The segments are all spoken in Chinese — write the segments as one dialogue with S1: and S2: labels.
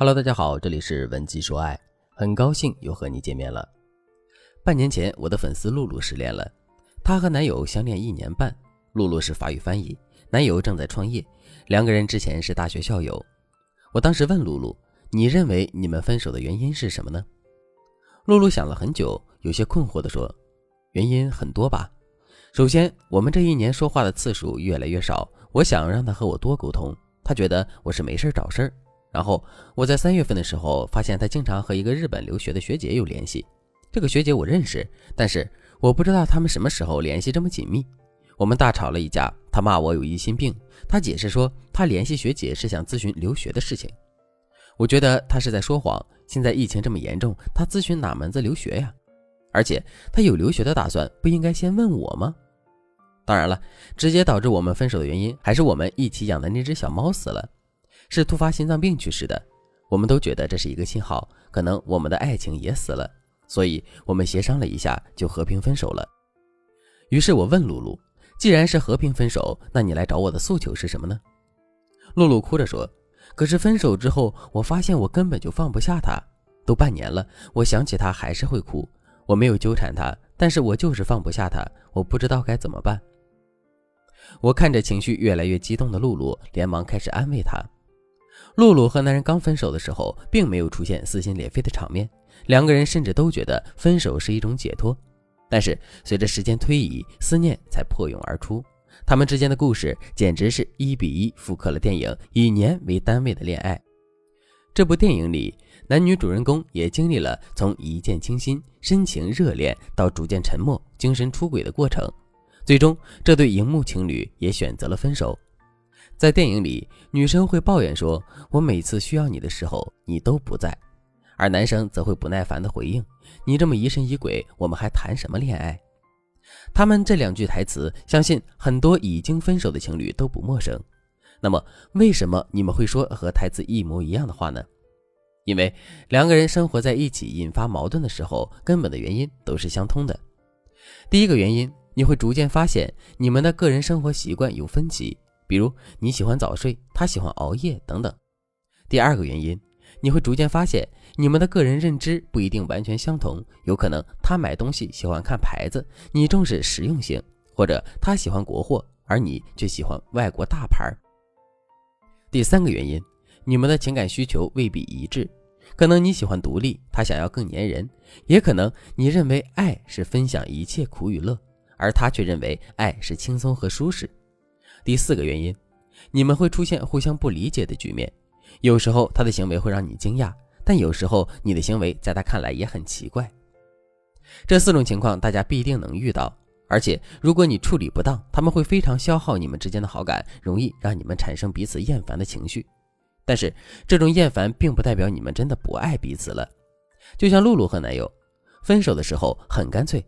S1: Hello，大家好，这里是文姬说爱，很高兴又和你见面了。半年前，我的粉丝露露失恋了，她和男友相恋一年半，露露是法语翻译，男友正在创业，两个人之前是大学校友。我当时问露露：“你认为你们分手的原因是什么呢？”露露想了很久，有些困惑地说：“原因很多吧。首先，我们这一年说话的次数越来越少，我想让他和我多沟通。”他觉得我是没事找事儿，然后我在三月份的时候发现他经常和一个日本留学的学姐有联系。这个学姐我认识，但是我不知道他们什么时候联系这么紧密。我们大吵了一架，他骂我有疑心病，他解释说他联系学姐是想咨询留学的事情。我觉得他是在说谎。现在疫情这么严重，他咨询哪门子留学呀？而且他有留学的打算，不应该先问我吗？当然了，直接导致我们分手的原因还是我们一起养的那只小猫死了，是突发心脏病去世的。我们都觉得这是一个信号，可能我们的爱情也死了，所以我们协商了一下，就和平分手了。于是我问露露：“既然是和平分手，那你来找我的诉求是什么呢？”露露哭着说：“可是分手之后，我发现我根本就放不下他，都半年了，我想起他还是会哭。我没有纠缠他，但是我就是放不下他，我不知道该怎么办。”我看着情绪越来越激动的露露，连忙开始安慰她。露露和男人刚分手的时候，并没有出现撕心裂肺的场面，两个人甚至都觉得分手是一种解脱。但是随着时间推移，思念才破涌而出，他们之间的故事简直是一比一复刻了电影《以年为单位的恋爱》。这部电影里，男女主人公也经历了从一见倾心、深情热恋到逐渐沉默、精神出轨的过程。最终，这对荧幕情侣也选择了分手。在电影里，女生会抱怨说：“我每次需要你的时候，你都不在。”而男生则会不耐烦地回应：“你这么疑神疑鬼，我们还谈什么恋爱？”他们这两句台词，相信很多已经分手的情侣都不陌生。那么，为什么你们会说和台词一模一样的话呢？因为两个人生活在一起，引发矛盾的时候，根本的原因都是相通的。第一个原因。你会逐渐发现，你们的个人生活习惯有分歧，比如你喜欢早睡，他喜欢熬夜等等。第二个原因，你会逐渐发现，你们的个人认知不一定完全相同，有可能他买东西喜欢看牌子，你重视实用性，或者他喜欢国货，而你却喜欢外国大牌。第三个原因，你们的情感需求未必一致，可能你喜欢独立，他想要更粘人，也可能你认为爱是分享一切苦与乐。而他却认为爱是轻松和舒适。第四个原因，你们会出现互相不理解的局面。有时候他的行为会让你惊讶，但有时候你的行为在他看来也很奇怪。这四种情况大家必定能遇到，而且如果你处理不当，他们会非常消耗你们之间的好感，容易让你们产生彼此厌烦的情绪。但是这种厌烦并不代表你们真的不爱彼此了。就像露露和男友分手的时候很干脆。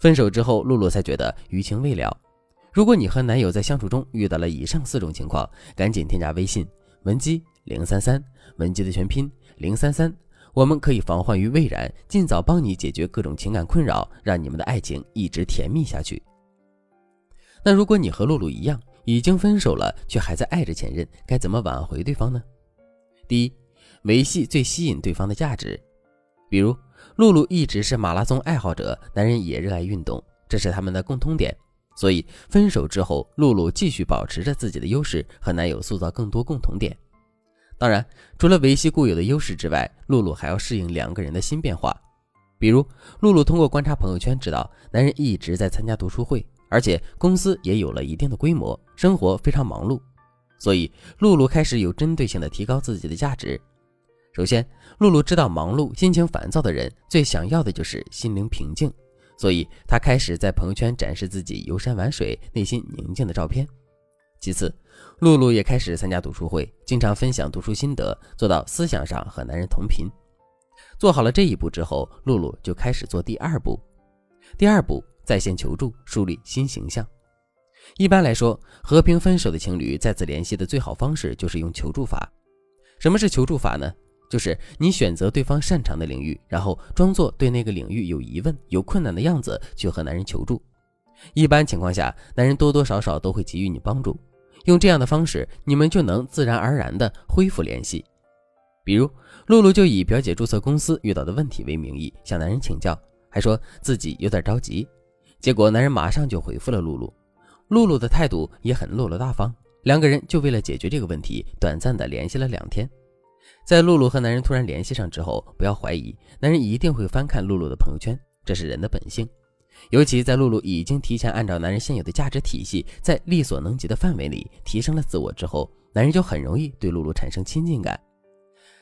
S1: 分手之后，露露才觉得余情未了。如果你和男友在相处中遇到了以上四种情况，赶紧添加微信文姬零三三，文姬的全拼零三三，我们可以防患于未然，尽早帮你解决各种情感困扰，让你们的爱情一直甜蜜下去。那如果你和露露一样已经分手了，却还在爱着前任，该怎么挽回对方呢？第一，维系最吸引对方的价值，比如。露露一直是马拉松爱好者，男人也热爱运动，这是他们的共通点。所以分手之后，露露继续保持着自己的优势，和男友塑造更多共同点。当然，除了维系固有的优势之外，露露还要适应两个人的新变化。比如，露露通过观察朋友圈知道，男人一直在参加读书会，而且公司也有了一定的规模，生活非常忙碌。所以，露露开始有针对性的提高自己的价值。首先，露露知道忙碌、心情烦躁的人最想要的就是心灵平静，所以他开始在朋友圈展示自己游山玩水、内心宁静的照片。其次，露露也开始参加读书会，经常分享读书心得，做到思想上和男人同频。做好了这一步之后，露露就开始做第二步。第二步，在线求助，树立新形象。一般来说，和平分手的情侣再次联系的最好方式就是用求助法。什么是求助法呢？就是你选择对方擅长的领域，然后装作对那个领域有疑问、有困难的样子去和男人求助。一般情况下，男人多多少少都会给予你帮助。用这样的方式，你们就能自然而然地恢复联系。比如，露露就以表姐注册公司遇到的问题为名义向男人请教，还说自己有点着急。结果男人马上就回复了露露，露露的态度也很落落大方。两个人就为了解决这个问题，短暂的联系了两天。在露露和男人突然联系上之后，不要怀疑，男人一定会翻看露露的朋友圈，这是人的本性。尤其在露露已经提前按照男人现有的价值体系，在力所能及的范围里提升了自我之后，男人就很容易对露露产生亲近感。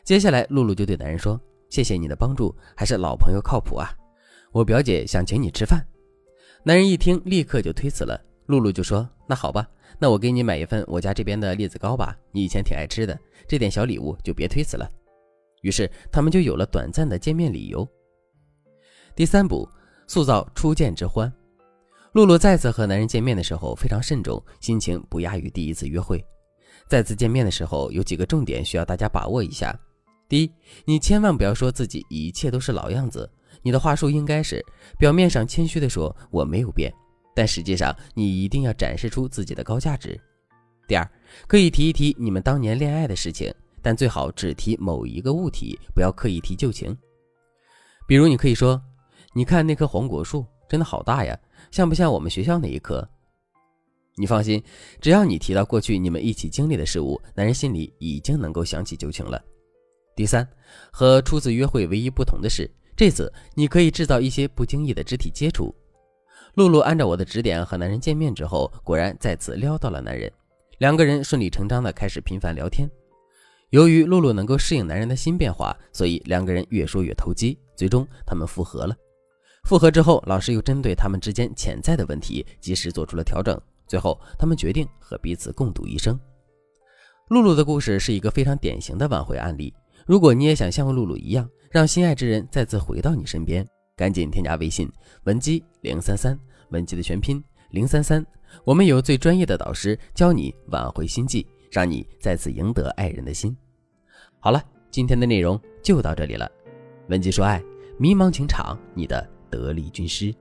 S1: 接下来，露露就对男人说：“谢谢你的帮助，还是老朋友靠谱啊！我表姐想请你吃饭。”男人一听，立刻就推辞了。露露就说：“那好吧，那我给你买一份我家这边的栗子糕吧，你以前挺爱吃的，这点小礼物就别推辞了。”于是他们就有了短暂的见面理由。第三步，塑造初见之欢。露露再次和男人见面的时候非常慎重，心情不亚于第一次约会。再次见面的时候，有几个重点需要大家把握一下。第一，你千万不要说自己一切都是老样子，你的话术应该是表面上谦虚的说我没有变，但实际上你一定要展示出自己的高价值。第二，可以提一提你们当年恋爱的事情，但最好只提某一个物体，不要刻意提旧情。比如，你可以说：“你看那棵黄果树，真的好大呀，像不像我们学校那一棵？”你放心，只要你提到过去你们一起经历的事物，男人心里已经能够想起旧情了。第三，和初次约会唯一不同的是，这次你可以制造一些不经意的肢体接触。露露按照我的指点和男人见面之后，果然再次撩到了男人，两个人顺理成章的开始频繁聊天。由于露露能够适应男人的新变化，所以两个人越说越投机，最终他们复合了。复合之后，老师又针对他们之间潜在的问题及时做出了调整，最后他们决定和彼此共度一生。露露的故事是一个非常典型的挽回案例。如果你也想像露露一样，让心爱之人再次回到你身边，赶紧添加微信文姬零三三，文姬的全拼零三三，我们有最专业的导师教你挽回心计，让你再次赢得爱人的心。好了，今天的内容就到这里了。文姬说爱，迷茫情场，你的得力军师。